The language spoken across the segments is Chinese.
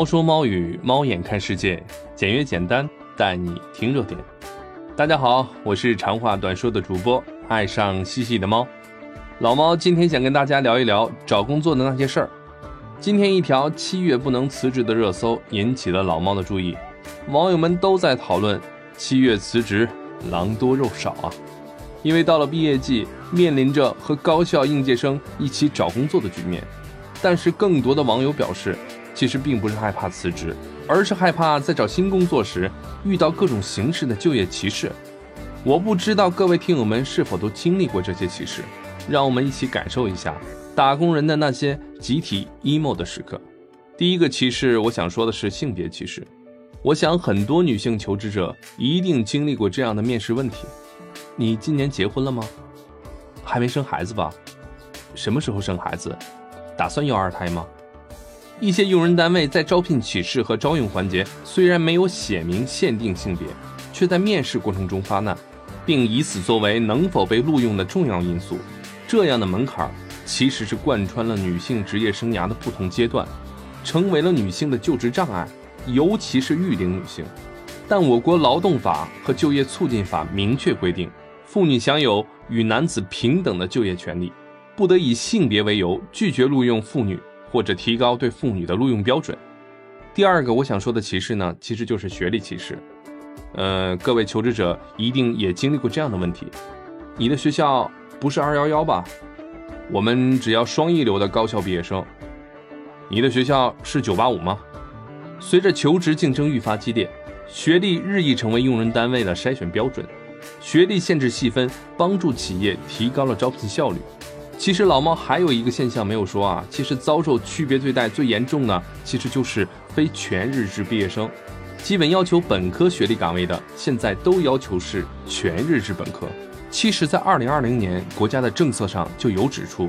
猫说猫语，猫眼看世界，简约简单，带你听热点。大家好，我是长话短说的主播，爱上细细的猫。老猫今天想跟大家聊一聊找工作的那些事儿。今天一条七月不能辞职的热搜引起了老猫的注意，网友们都在讨论七月辞职狼多肉少啊，因为到了毕业季，面临着和高校应届生一起找工作的局面。但是更多的网友表示。其实并不是害怕辞职，而是害怕在找新工作时遇到各种形式的就业歧视。我不知道各位听友们是否都经历过这些歧视，让我们一起感受一下打工人的那些集体 emo 的时刻。第一个歧视，我想说的是性别歧视。我想很多女性求职者一定经历过这样的面试问题：你今年结婚了吗？还没生孩子吧？什么时候生孩子？打算要二胎吗？一些用人单位在招聘启事和招用环节虽然没有写明限定性别，却在面试过程中发难，并以此作为能否被录用的重要因素。这样的门槛其实是贯穿了女性职业生涯的不同阶段，成为了女性的就职障碍，尤其是育龄女性。但我国劳动法和就业促进法明确规定，妇女享有与男子平等的就业权利，不得以性别为由拒绝录用妇女。或者提高对妇女的录用标准。第二个我想说的歧视呢，其实就是学历歧视。呃，各位求职者一定也经历过这样的问题：你的学校不是二幺幺吧？我们只要双一流的高校毕业生。你的学校是九八五吗？随着求职竞争愈发激烈，学历日益成为用人单位的筛选标准。学历限制细分，帮助企业提高了招聘效率。其实老猫还有一个现象没有说啊，其实遭受区别对待最严重的，其实就是非全日制毕业生。基本要求本科学历岗位的，现在都要求是全日制本科。其实，在二零二零年，国家的政策上就有指出，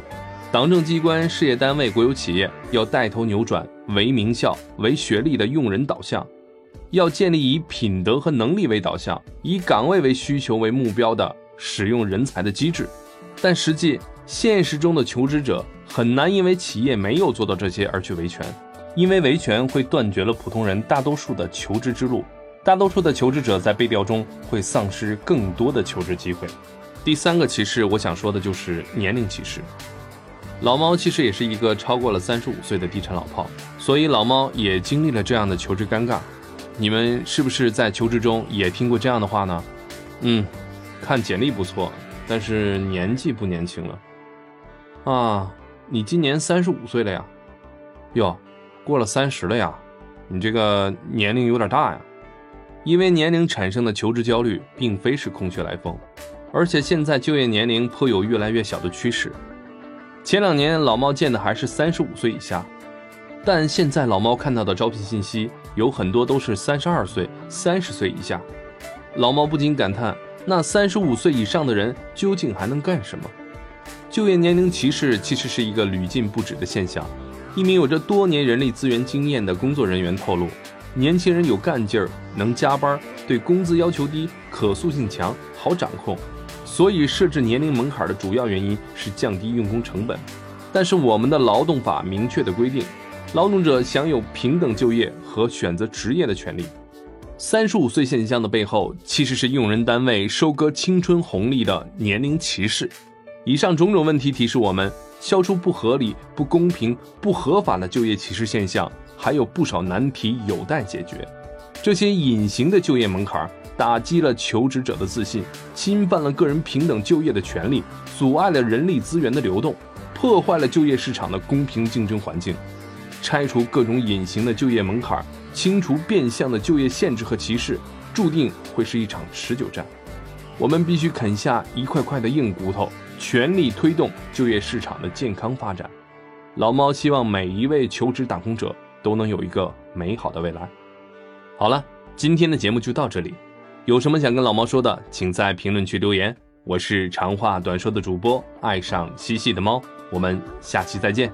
党政机关、事业单位、国有企业要带头扭转唯名校、唯学历的用人导向，要建立以品德和能力为导向、以岗位为需求为目标的使用人才的机制。但实际。现实中的求职者很难因为企业没有做到这些而去维权，因为维权会断绝了普通人大多数的求职之路，大多数的求职者在被调中会丧失更多的求职机会。第三个歧视，我想说的就是年龄歧视。老猫其实也是一个超过了三十五岁的地产老炮，所以老猫也经历了这样的求职尴尬。你们是不是在求职中也听过这样的话呢？嗯，看简历不错，但是年纪不年轻了。啊，你今年三十五岁了呀？哟，过了三十了呀？你这个年龄有点大呀。因为年龄产生的求职焦虑，并非是空穴来风，而且现在就业年龄颇有越来越小的趋势。前两年老猫见的还是三十五岁以下，但现在老猫看到的招聘信息有很多都是三十二岁、三十岁以下。老猫不禁感叹：那三十五岁以上的人究竟还能干什么？就业年龄歧视其实是一个屡禁不止的现象。一名有着多年人力资源经验的工作人员透露，年轻人有干劲儿，能加班，对工资要求低，可塑性强，好掌控。所以设置年龄门槛的主要原因是降低用工成本。但是我们的劳动法明确的规定，劳动者享有平等就业和选择职业的权利。三十五岁现象的背后，其实是用人单位收割青春红利的年龄歧视。以上种种问题提示我们，消除不合理、不公平、不合法的就业歧视现象，还有不少难题有待解决。这些隐形的就业门槛，打击了求职者的自信，侵犯了个人平等就业的权利，阻碍了人力资源的流动，破坏了就业市场的公平竞争环境。拆除各种隐形的就业门槛，清除变相的就业限制和歧视，注定会是一场持久战。我们必须啃下一块块的硬骨头。全力推动就业市场的健康发展。老猫希望每一位求职打工者都能有一个美好的未来。好了，今天的节目就到这里。有什么想跟老猫说的，请在评论区留言。我是长话短说的主播，爱上嬉戏的猫。我们下期再见。